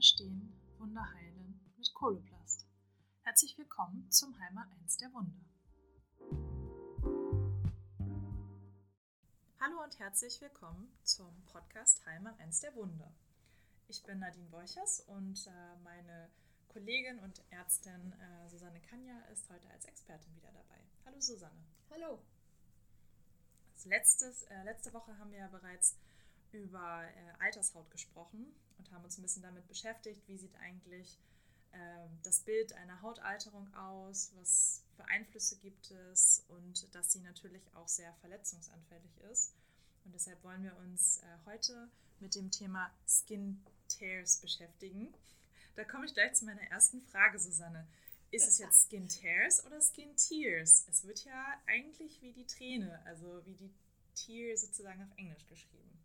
verstehen, Wunder heilen mit Koloplast. Herzlich willkommen zum Heimat 1 der Wunder. Hallo und herzlich willkommen zum Podcast Heimat 1 der Wunder. Ich bin Nadine Borchers und äh, meine Kollegin und Ärztin äh, Susanne Kanja ist heute als Expertin wieder dabei. Hallo Susanne. Hallo. letztes, äh, letzte Woche haben wir ja bereits über äh, Altershaut gesprochen und haben uns ein bisschen damit beschäftigt, wie sieht eigentlich äh, das Bild einer Hautalterung aus, was für Einflüsse gibt es und dass sie natürlich auch sehr verletzungsanfällig ist. Und deshalb wollen wir uns äh, heute mit dem Thema Skin Tears beschäftigen. Da komme ich gleich zu meiner ersten Frage, Susanne. Ist es jetzt Skin Tears oder Skin Tears? Es wird ja eigentlich wie die Träne, also wie die Tear sozusagen auf Englisch geschrieben.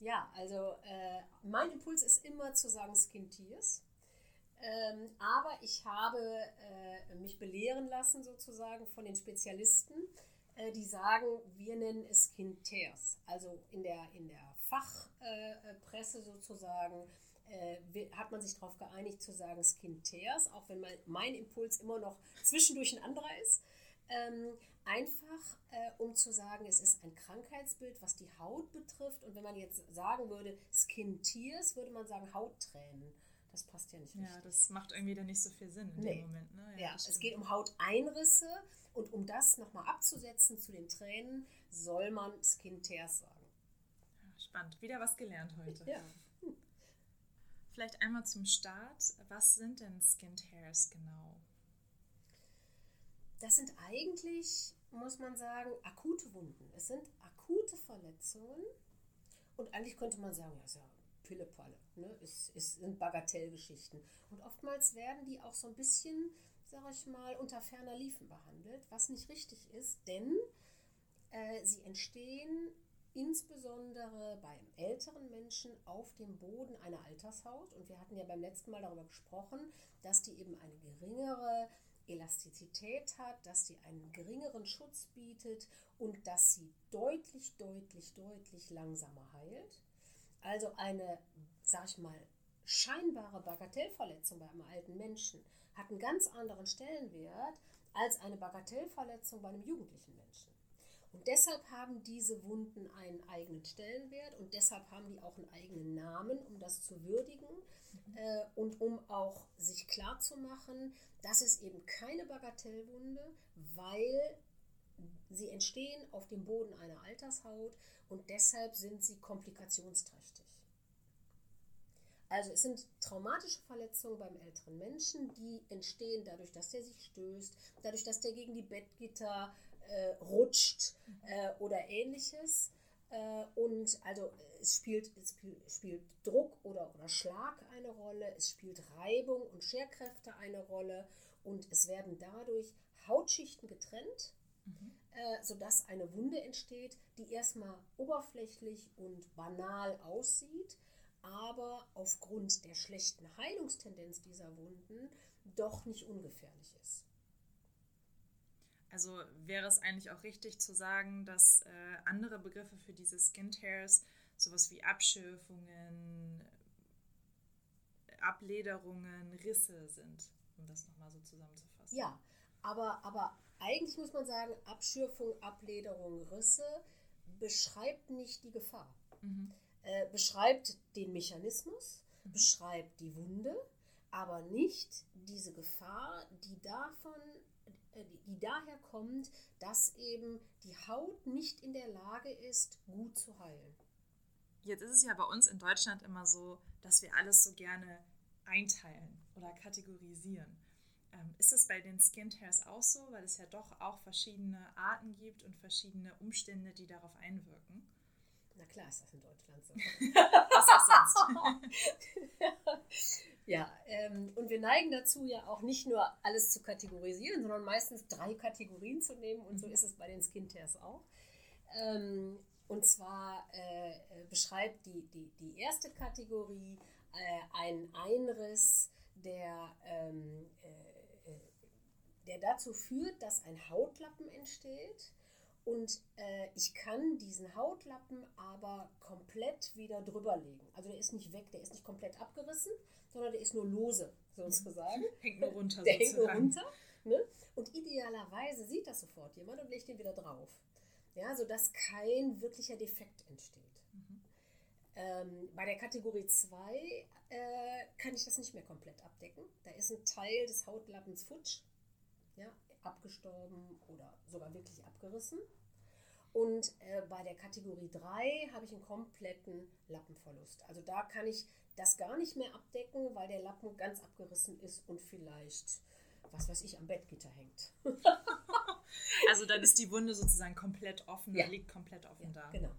Ja, also äh, mein Impuls ist immer zu sagen Skin Tears. Ähm, aber ich habe äh, mich belehren lassen sozusagen von den Spezialisten, äh, die sagen, wir nennen es Skin Tears. Also in der, in der Fachpresse sozusagen äh, hat man sich darauf geeinigt zu sagen Skin Tears, auch wenn mein, mein Impuls immer noch zwischendurch ein anderer ist. Ähm, einfach, äh, um zu sagen, es ist ein Krankheitsbild, was die Haut betrifft. Und wenn man jetzt sagen würde, Skin Tears, würde man sagen Hauttränen. Das passt ja nicht richtig. Ja, das macht irgendwie dann nicht so viel Sinn in nee. dem Moment. Ne? Ja, ja es geht um Hauteinrisse. Und um das nochmal abzusetzen zu den Tränen, soll man Skin Tears sagen. Spannend. Wieder was gelernt heute. Ja. Vielleicht einmal zum Start. Was sind denn Skin Tears genau? Das sind eigentlich muss man sagen, akute Wunden. Es sind akute Verletzungen. Und eigentlich könnte man sagen, ja, ist ja Pillepalle. Ne? Es, es sind Bagatellgeschichten. Und oftmals werden die auch so ein bisschen, sag ich mal, unter ferner Liefen behandelt, was nicht richtig ist, denn äh, sie entstehen insbesondere beim älteren Menschen auf dem Boden einer Altershaut. Und wir hatten ja beim letzten Mal darüber gesprochen, dass die eben eine geringere Elastizität hat, dass sie einen geringeren Schutz bietet und dass sie deutlich, deutlich, deutlich langsamer heilt. Also eine, sag ich mal, scheinbare Bagatellverletzung bei einem alten Menschen hat einen ganz anderen Stellenwert als eine Bagatellverletzung bei einem jugendlichen Menschen. Und deshalb haben diese Wunden einen eigenen Stellenwert und deshalb haben die auch einen eigenen Namen, um das zu würdigen äh, und um auch sich klarzumachen, das ist eben keine Bagatellwunde, weil sie entstehen auf dem Boden einer Altershaut und deshalb sind sie komplikationsträchtig. Also es sind traumatische Verletzungen beim älteren Menschen, die entstehen dadurch, dass der sich stößt, dadurch, dass der gegen die Bettgitter äh, rutscht äh, oder ähnliches. Äh, und also es spielt, es spielt Druck oder, oder Schlag eine Rolle, es spielt Reibung und Scherkräfte eine Rolle und es werden dadurch Hautschichten getrennt, mhm. äh, sodass eine Wunde entsteht, die erstmal oberflächlich und banal aussieht, aber aufgrund der schlechten Heilungstendenz dieser Wunden doch nicht ungefährlich ist. Also wäre es eigentlich auch richtig zu sagen, dass äh, andere Begriffe für diese Skin Tears, sowas wie Abschürfungen, Ablederungen, Risse sind, um das nochmal so zusammenzufassen. Ja, aber, aber eigentlich muss man sagen, Abschürfung, Ablederung, Risse beschreibt nicht die Gefahr. Mhm. Äh, beschreibt den Mechanismus, mhm. beschreibt die Wunde, aber nicht diese Gefahr, die davon äh, die daher kommt, dass eben die Haut nicht in der Lage ist, gut zu heilen. Jetzt ist es ja bei uns in Deutschland immer so, dass wir alles so gerne einteilen oder kategorisieren. Ähm, ist das bei den Skin Tears auch so, weil es ja doch auch verschiedene Arten gibt und verschiedene Umstände, die darauf einwirken? Na klar ist das in Deutschland so. Was auch sonst? Ja, ähm, und wir neigen dazu ja auch nicht nur alles zu kategorisieren, sondern meistens drei Kategorien zu nehmen und so mhm. ist es bei den Skin Tears auch. Ähm, und zwar äh, äh, beschreibt die, die, die erste Kategorie äh, einen Einriss, der, ähm, äh, äh der dazu führt, dass ein Hautlappen entsteht Und äh, ich kann diesen Hautlappen aber komplett wieder drüber legen. Also der ist nicht weg, der ist nicht komplett abgerissen, sondern der ist nur lose, sozusagen. Hängt nur runter. Der hängt nur runter. Ne? Und idealerweise sieht das sofort jemand und legt den wieder drauf. Ja, sodass kein wirklicher Defekt entsteht. Mhm. Ähm, bei der Kategorie 2 äh, kann ich das nicht mehr komplett abdecken. Da ist ein Teil des Hautlappens futsch, abgestorben oder sogar wirklich abgerissen. Und äh, bei der Kategorie 3 habe ich einen kompletten Lappenverlust. Also da kann ich das gar nicht mehr abdecken, weil der Lappen ganz abgerissen ist und vielleicht, was weiß ich, am Bettgitter hängt. also dann ist die Wunde sozusagen komplett offen, ja. liegt komplett offen ja, da. Genau.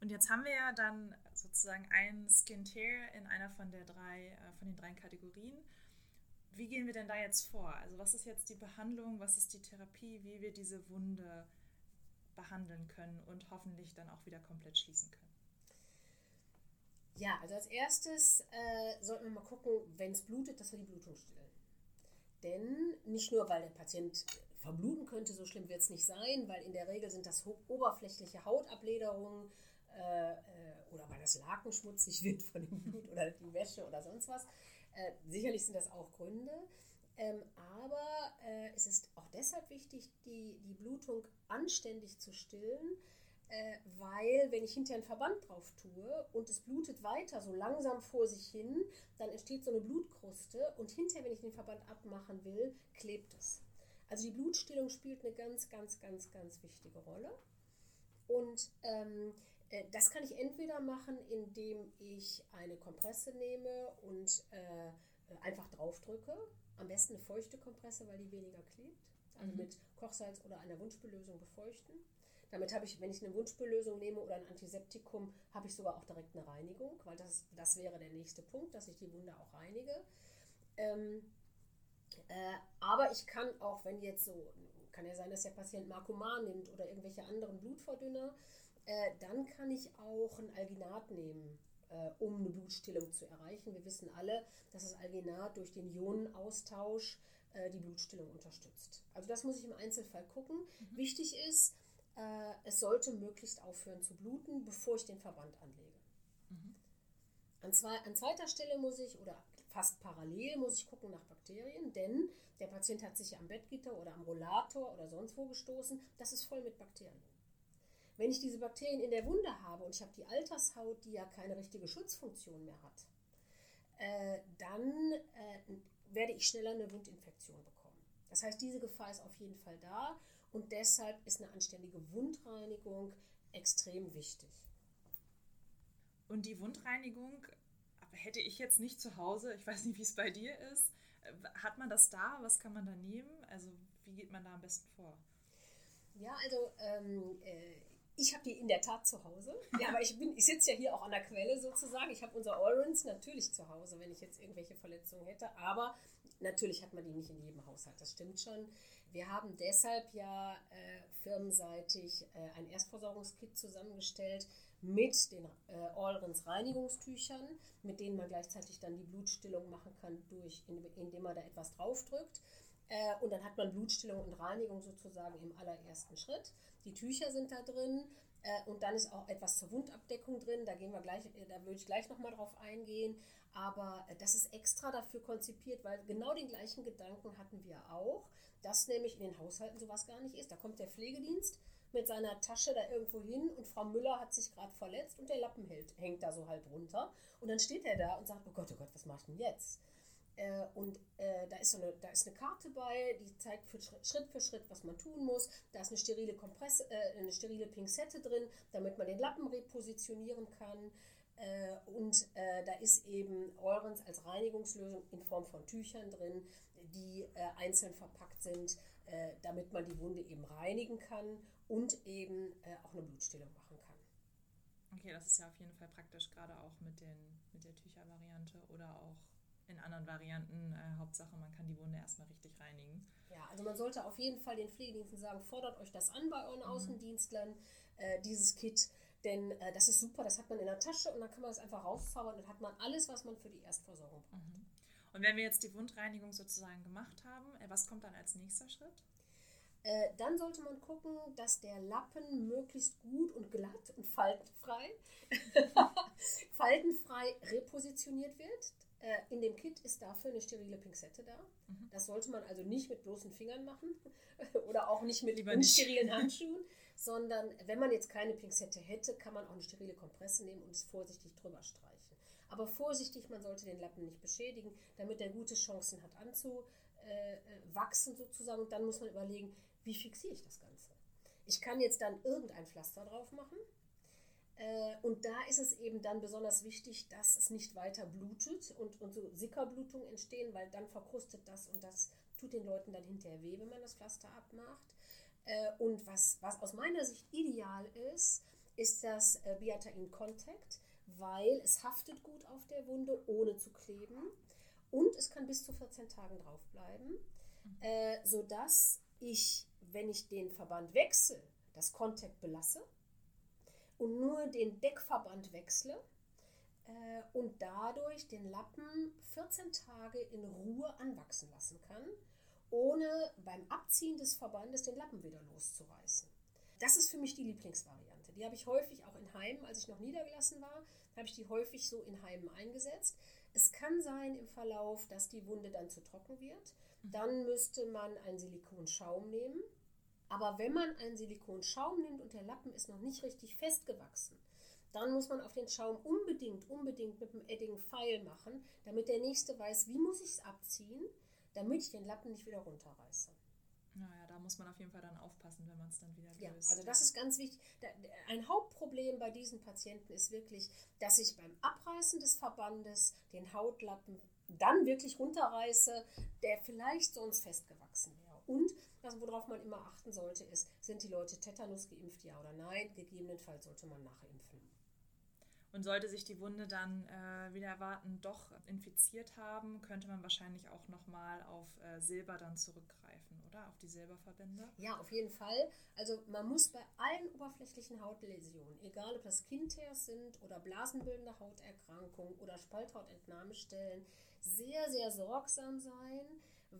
Und jetzt haben wir ja dann sozusagen ein Skin Tear in einer von der drei, äh, von den drei Kategorien. Wie gehen wir denn da jetzt vor? Also was ist jetzt die Behandlung, was ist die Therapie, wie wir diese Wunde behandeln können und hoffentlich dann auch wieder komplett schließen können? Ja, also als erstes äh, sollten wir mal gucken, wenn es blutet, dass wir die Blutung stillen. Denn nicht nur, weil der Patient verbluten könnte, so schlimm wird es nicht sein, weil in der Regel sind das oberflächliche Hautablederungen äh, äh, oder weil das Laken schmutzig wird von dem Blut oder die Wäsche oder sonst was. Äh, sicherlich sind das auch Gründe. Ähm, aber äh, es ist auch deshalb wichtig, die, die Blutung anständig zu stillen, äh, weil wenn ich hinterher einen Verband drauf tue und es blutet weiter so langsam vor sich hin, dann entsteht so eine Blutkruste und hinterher, wenn ich den Verband abmachen will, klebt es. Also die Blutstillung spielt eine ganz, ganz, ganz, ganz wichtige Rolle. Und ähm, äh, das kann ich entweder machen, indem ich eine Kompresse nehme und äh, einfach draufdrücke. Am besten eine feuchte Kompresse, weil die weniger klebt. Also mhm. mit Kochsalz oder einer Wunschbelösung befeuchten. Damit habe ich, wenn ich eine Wunschbelösung nehme oder ein Antiseptikum, habe ich sogar auch direkt eine Reinigung, weil das, das wäre der nächste Punkt, dass ich die Wunde auch reinige. Ähm, äh, aber ich kann auch, wenn jetzt so, kann ja sein, dass der Patient Markoman nimmt oder irgendwelche anderen Blutverdünner, äh, dann kann ich auch ein Alginat nehmen, äh, um eine Blutstillung zu erreichen. Wir wissen alle, dass das Alginat durch den Ionenaustausch äh, die Blutstillung unterstützt. Also das muss ich im Einzelfall gucken. Mhm. Wichtig ist, äh, es sollte möglichst aufhören zu bluten, bevor ich den Verband anlege. Mhm. An, zwei, an zweiter Stelle muss ich, oder fast parallel muss ich gucken nach Bakterien, denn der Patient hat sich am Bettgitter oder am Rollator oder sonst wo gestoßen. Das ist voll mit Bakterien. Wenn ich diese Bakterien in der Wunde habe und ich habe die Altershaut, die ja keine richtige Schutzfunktion mehr hat, äh, dann äh, werde ich schneller eine Wundinfektion bekommen. Das heißt, diese Gefahr ist auf jeden Fall da und deshalb ist eine anständige Wundreinigung extrem wichtig. Und die Wundreinigung hätte ich jetzt nicht zu Hause. Ich weiß nicht, wie es bei dir ist. Hat man das da? Was kann man da nehmen? Also wie geht man da am besten vor? Ja, also ähm, äh, ich habe die in der Tat zu Hause. Ja, aber ich, ich sitze ja hier auch an der Quelle sozusagen. Ich habe unser Orange natürlich zu Hause, wenn ich jetzt irgendwelche Verletzungen hätte. Aber natürlich hat man die nicht in jedem Haushalt. Das stimmt schon. Wir haben deshalb ja äh, firmenseitig äh, ein Erstversorgungskit zusammengestellt mit den äh, Allrens Reinigungstüchern, mit denen man gleichzeitig dann die Blutstillung machen kann, durch, indem man da etwas draufdrückt. Äh, und dann hat man Blutstillung und Reinigung sozusagen im allerersten Schritt. Die Tücher sind da drin. Äh, und dann ist auch etwas zur Wundabdeckung drin. Da gehen wir gleich, äh, da würde ich gleich nochmal drauf eingehen. Aber äh, das ist extra dafür konzipiert, weil genau den gleichen Gedanken hatten wir auch dass nämlich in den Haushalten sowas gar nicht ist. Da kommt der Pflegedienst mit seiner Tasche da irgendwo hin und Frau Müller hat sich gerade verletzt und der Lappen hält, hängt da so halb runter. Und dann steht er da und sagt, oh Gott, oh Gott, was mache ich denn jetzt? Äh, und äh, da, ist so eine, da ist eine Karte bei, die zeigt für Schritt für Schritt, was man tun muss. Da ist eine sterile, Kompress äh, eine sterile Pinzette drin, damit man den Lappen repositionieren kann. Äh, und äh, da ist eben Eurens als Reinigungslösung in Form von Tüchern drin, die äh, einzeln verpackt sind, damit man die Wunde eben reinigen kann und eben auch eine Blutstillung machen kann. Okay, das ist ja auf jeden Fall praktisch, gerade auch mit, den, mit der Tüchervariante oder auch in anderen Varianten. Äh, Hauptsache, man kann die Wunde erstmal richtig reinigen. Ja, also man sollte auf jeden Fall den Pflegediensten sagen, fordert euch das an bei euren mhm. Außendienstlern, äh, dieses Kit. Denn äh, das ist super, das hat man in der Tasche und dann kann man es einfach rauszaubern und hat man alles, was man für die Erstversorgung braucht. Mhm. Und wenn wir jetzt die Wundreinigung sozusagen gemacht haben, äh, was kommt dann als nächster Schritt? Äh, dann sollte man gucken, dass der Lappen möglichst gut und glatt und faltenfrei, faltenfrei repositioniert wird. Äh, in dem Kit ist dafür eine sterile Pinzette da. Mhm. Das sollte man also nicht mit bloßen Fingern machen oder auch nicht mit Lieber unsterilen nicht. Handschuhen, sondern wenn man jetzt keine Pinzette hätte, kann man auch eine sterile Kompresse nehmen und es vorsichtig drüber streichen. Aber vorsichtig, man sollte den Lappen nicht beschädigen, damit er gute Chancen hat anzuwachsen sozusagen. Und dann muss man überlegen, wie fixiere ich das Ganze? Ich kann jetzt dann irgendein Pflaster drauf machen. Äh, und da ist es eben dann besonders wichtig, dass es nicht weiter blutet und, und so Sickerblutungen entstehen, weil dann verkrustet das und das tut den Leuten dann hinterher weh, wenn man das Pflaster abmacht. Äh, und was, was aus meiner Sicht ideal ist, ist das äh, Beatain Contact, weil es haftet gut auf der Wunde, ohne zu kleben. Und es kann bis zu 14 Tagen drauf bleiben, mhm. sodass ich wenn ich den Verband wechsle, das Contact belasse und nur den Deckverband wechsle äh, und dadurch den Lappen 14 Tage in Ruhe anwachsen lassen kann, ohne beim Abziehen des Verbandes den Lappen wieder loszureißen. Das ist für mich die Lieblingsvariante. Die habe ich häufig auch in Heimen, als ich noch niedergelassen war, habe ich die häufig so in Heimen eingesetzt. Es kann sein im Verlauf, dass die Wunde dann zu trocken wird. Dann müsste man einen Silikonschaum nehmen aber wenn man einen Silikonschaum nimmt und der Lappen ist noch nicht richtig festgewachsen, dann muss man auf den Schaum unbedingt, unbedingt mit dem Edding Pfeil machen, damit der Nächste weiß, wie muss ich es abziehen, damit ich den Lappen nicht wieder runterreiße. Naja, da muss man auf jeden Fall dann aufpassen, wenn man es dann wieder löst. Ja, also das ist ganz wichtig. Ein Hauptproblem bei diesen Patienten ist wirklich, dass ich beim Abreißen des Verbandes den Hautlappen dann wirklich runterreiße, der vielleicht sonst festgewachsen wäre. Und also worauf man immer achten sollte, ist, sind die Leute Tetanus geimpft, ja oder nein? Gegebenenfalls sollte man nachimpfen. Und sollte sich die Wunde dann äh, wieder erwarten doch infiziert haben, könnte man wahrscheinlich auch nochmal auf äh, Silber dann zurückgreifen, oder? Auf die Silberverbände? Ja, auf jeden Fall. Also man muss bei allen oberflächlichen Hautläsionen, egal ob das Kindteers sind oder blasenbildende Hauterkrankungen oder Spalthautentnahmestellen, sehr, sehr sorgsam sein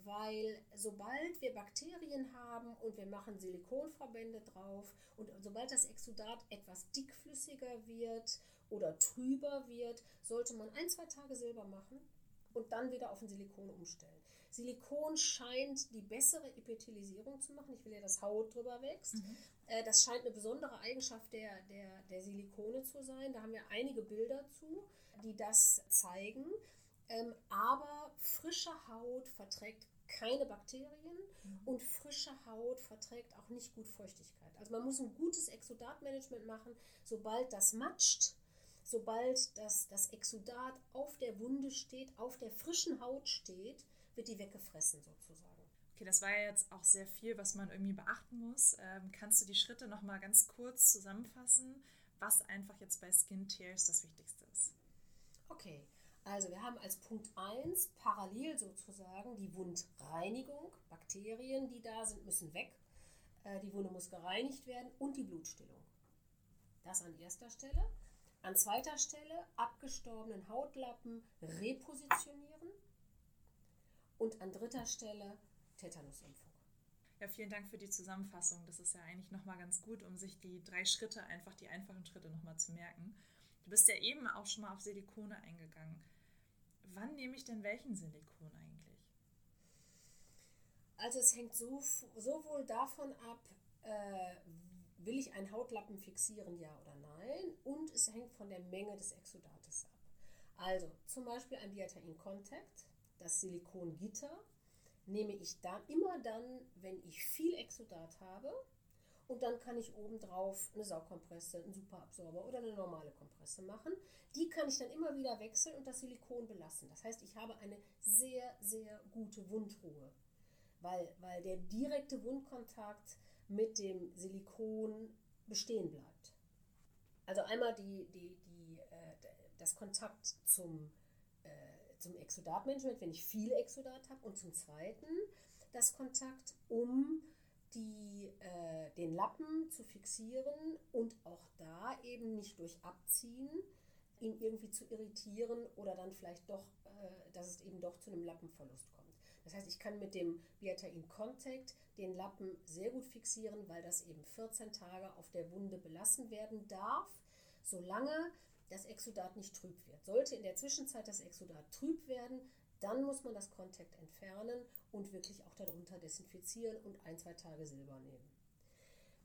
weil sobald wir Bakterien haben und wir machen Silikonverbände drauf und sobald das Exudat etwas dickflüssiger wird oder trüber wird, sollte man ein, zwei Tage Silber machen und dann wieder auf ein Silikon umstellen. Silikon scheint die bessere Epithelisierung zu machen. Ich will ja, dass Haut drüber wächst. Mhm. Äh, das scheint eine besondere Eigenschaft der, der, der Silikone zu sein. Da haben wir einige Bilder zu, die das zeigen. Ähm, aber frische Haut verträgt keine Bakterien mhm. und frische Haut verträgt auch nicht gut Feuchtigkeit. Also man muss ein gutes Exudatmanagement machen. Sobald das matscht, sobald das, das Exudat auf der Wunde steht, auf der frischen Haut steht, wird die weggefressen sozusagen. Okay, das war ja jetzt auch sehr viel, was man irgendwie beachten muss. Ähm, kannst du die Schritte noch mal ganz kurz zusammenfassen, was einfach jetzt bei Skin Tears das Wichtigste ist? Okay, also wir haben als Punkt 1 parallel sozusagen die Wundreinigung. Bakterien, die da sind, müssen weg. Äh, die Wunde muss gereinigt werden und die Blutstillung. Das an erster Stelle. An zweiter Stelle abgestorbenen Hautlappen repositionieren. Und an dritter Stelle Tetanusimpfung. Ja, vielen Dank für die Zusammenfassung. Das ist ja eigentlich nochmal ganz gut, um sich die drei Schritte, einfach die einfachen Schritte nochmal zu merken. Du bist ja eben auch schon mal auf Silikone eingegangen wann nehme ich denn welchen Silikon eigentlich? Also es hängt so, sowohl davon ab, äh, will ich einen Hautlappen fixieren, ja oder nein, und es hängt von der Menge des Exudates ab. Also zum Beispiel ein Diatain Contact, das Silikongitter, nehme ich dann immer dann, wenn ich viel Exudat habe und dann kann ich obendrauf eine Saugkompresse, einen Superabsorber oder eine normale Kompresse machen. Die kann ich dann immer wieder wechseln und das Silikon belassen. Das heißt, ich habe eine sehr, sehr gute Wundruhe, weil, weil der direkte Wundkontakt mit dem Silikon bestehen bleibt. Also einmal die, die, die, äh, das Kontakt zum, äh, zum Exudatmanagement, wenn ich viel Exudat habe, und zum Zweiten das Kontakt, um die, äh, den Lappen zu fixieren und auch da eben nicht durch Abziehen ihn irgendwie zu irritieren oder dann vielleicht doch, äh, dass es eben doch zu einem Lappenverlust kommt. Das heißt, ich kann mit dem Biatain Contact den Lappen sehr gut fixieren, weil das eben 14 Tage auf der Wunde belassen werden darf, solange das Exudat nicht trüb wird. Sollte in der Zwischenzeit das Exudat trüb werden, dann muss man das Contact entfernen und wirklich auch darunter desinfizieren und ein, zwei Tage Silber nehmen.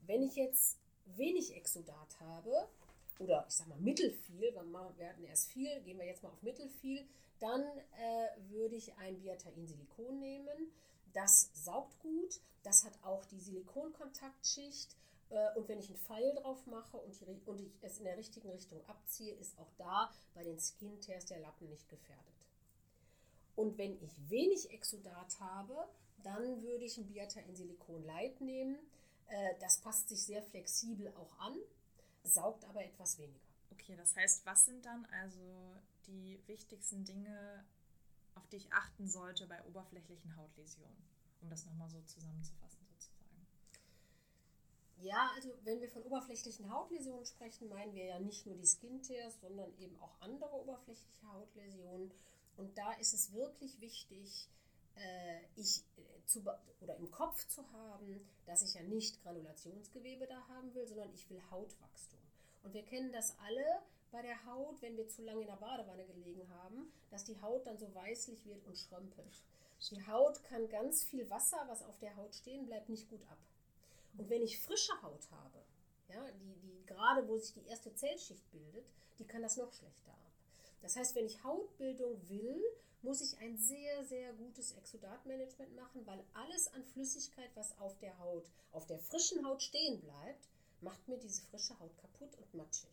Wenn ich jetzt wenig Exudat habe, oder ich sag mal mittelfiel, wir hatten erst viel, gehen wir jetzt mal auf mittelfiel, dann äh, würde ich ein Biatain-Silikon nehmen. Das saugt gut, das hat auch die Silikonkontaktschicht. Äh, und wenn ich einen Pfeil drauf mache und, die, und ich es in der richtigen Richtung abziehe, ist auch da bei den Skin Tears der Lappen nicht gefährdet. Und wenn ich wenig Exudat habe, dann würde ich ein Biatain-Silikon Light nehmen. Äh, das passt sich sehr flexibel auch an, saugt aber etwas weniger. Okay, das heißt, was sind dann also die wichtigsten Dinge, auf die ich achten sollte bei oberflächlichen Hautläsionen, um das nochmal so zusammenzufassen sozusagen? Ja, also wenn wir von oberflächlichen Hautläsionen sprechen, meinen wir ja nicht nur die Skin Tears, sondern eben auch andere oberflächliche Hautläsionen. Und da ist es wirklich wichtig, äh, ich äh, zu, oder im Kopf zu haben, dass ich ja nicht Granulationsgewebe da haben will, sondern ich will Hautwachstum. Und wir kennen das alle, bei der Haut, wenn wir zu lange in der Badewanne gelegen haben, dass die Haut dann so weißlich wird und schrömpelt. Die Haut kann ganz viel Wasser, was auf der Haut stehen bleibt, nicht gut ab. Und wenn ich frische Haut habe, ja, die, die gerade wo sich die erste Zellschicht bildet, die kann das noch schlechter. Das heißt, wenn ich Hautbildung will, muss ich ein sehr, sehr gutes Exudatmanagement machen, weil alles an Flüssigkeit, was auf der Haut, auf der frischen Haut stehen bleibt, macht mir diese frische Haut kaputt und matschig.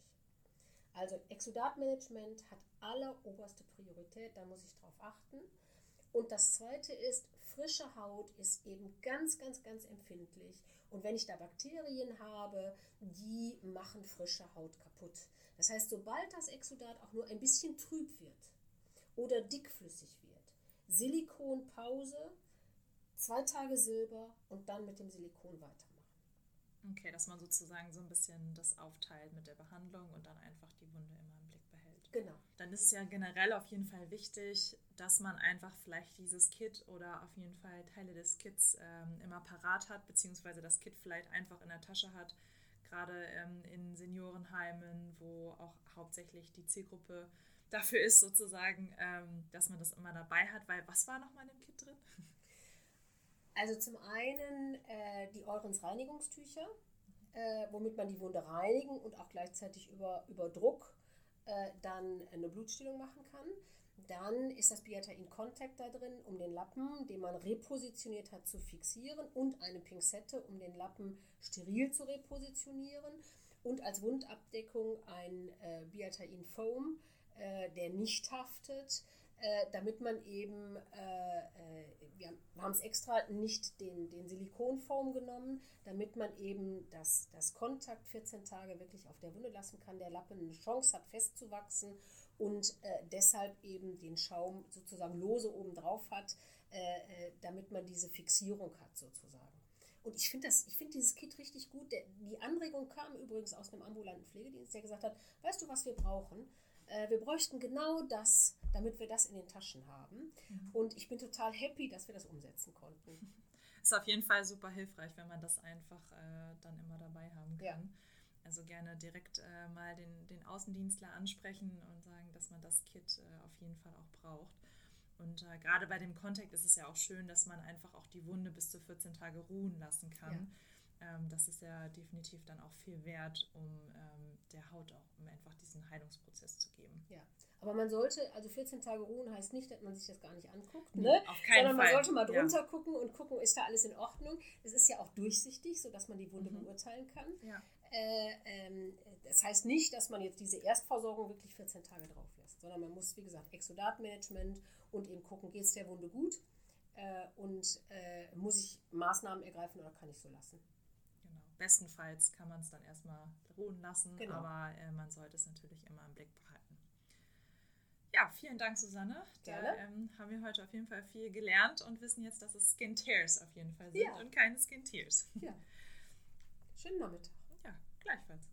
Also Exudatmanagement hat alleroberste Priorität, da muss ich drauf achten. Und das zweite ist, frische Haut ist eben ganz, ganz, ganz empfindlich. Und wenn ich da Bakterien habe, die machen frische Haut kaputt. Das heißt, sobald das Exudat auch nur ein bisschen trüb wird oder dickflüssig wird, Silikonpause, zwei Tage Silber und dann mit dem Silikon weitermachen. Okay, dass man sozusagen so ein bisschen das aufteilt mit der Behandlung und dann einfach die Wunde immer im Blick behält. Genau. Dann ist ja generell auf jeden Fall wichtig, dass man einfach vielleicht dieses Kit oder auf jeden Fall Teile des Kits ähm, immer parat hat, beziehungsweise das Kit vielleicht einfach in der Tasche hat, gerade ähm, in Seniorenheimen, wo auch hauptsächlich die Zielgruppe dafür ist, sozusagen, ähm, dass man das immer dabei hat, weil was war nochmal in dem Kit drin? Also zum einen äh, die Eurens Reinigungstücher, äh, womit man die Wunde reinigen und auch gleichzeitig über, über Druck äh, dann eine Blutstillung machen kann. Dann ist das Biatain Contact da drin, um den Lappen, den man repositioniert hat, zu fixieren und eine Pinzette, um den Lappen steril zu repositionieren. Und als Wundabdeckung ein äh, Biatain Foam, äh, der nicht haftet, äh, damit man eben, äh, äh, wir haben es extra nicht den, den Silikonform genommen, damit man eben das, das Kontakt 14 Tage wirklich auf der Wunde lassen kann, der Lappen eine Chance hat festzuwachsen und äh, deshalb eben den Schaum sozusagen lose oben drauf hat, äh, damit man diese Fixierung hat sozusagen. Und ich finde find dieses Kit richtig gut. Der, die Anregung kam übrigens aus einem ambulanten Pflegedienst, der gesagt hat, weißt du, was wir brauchen? Äh, wir bräuchten genau das, damit wir das in den Taschen haben. Mhm. Und ich bin total happy, dass wir das umsetzen konnten. Ist auf jeden Fall super hilfreich, wenn man das einfach äh, dann immer dabei haben kann. Ja. Also gerne direkt äh, mal den, den Außendienstler ansprechen und sagen, dass man das Kit äh, auf jeden Fall auch braucht. Und äh, gerade bei dem Contact ist es ja auch schön, dass man einfach auch die Wunde bis zu 14 Tage ruhen lassen kann. Ja ähm, das ist ja definitiv dann auch viel wert, um ähm, der Haut auch um einfach diesen Heilungsprozess zu geben. Ja, aber man sollte, also 14 Tage ruhen heißt nicht, dass man sich das gar nicht anguckt, ne? Auf keinen Sondern man sollte mal drunter ja. gucken und gucken, ist da alles in Ordnung. Es ist ja auch durchsichtig, sodass man die Wunde mhm. beurteilen kann. Ja. Äh, ähm, das heißt nicht, dass man jetzt diese Erstversorgung wirklich 14 Tage drauf lässt, sondern man muss, wie gesagt, Exodatmanagement und eben gucken, geht es der Wunde gut äh, und äh, muss ich Maßnahmen ergreifen oder kann ich so lassen. Bestenfalls kann man es dann erstmal ruhen lassen, genau. aber äh, man sollte es natürlich immer im Blick behalten. Ja, vielen Dank, Susanne. Gerne. Da ähm, haben wir heute auf jeden Fall viel gelernt und wissen jetzt, dass es Skin Tears auf jeden Fall sind ja. und keine Skin Tears. Ja. Schönen Nachmittag. Ja, gleichfalls.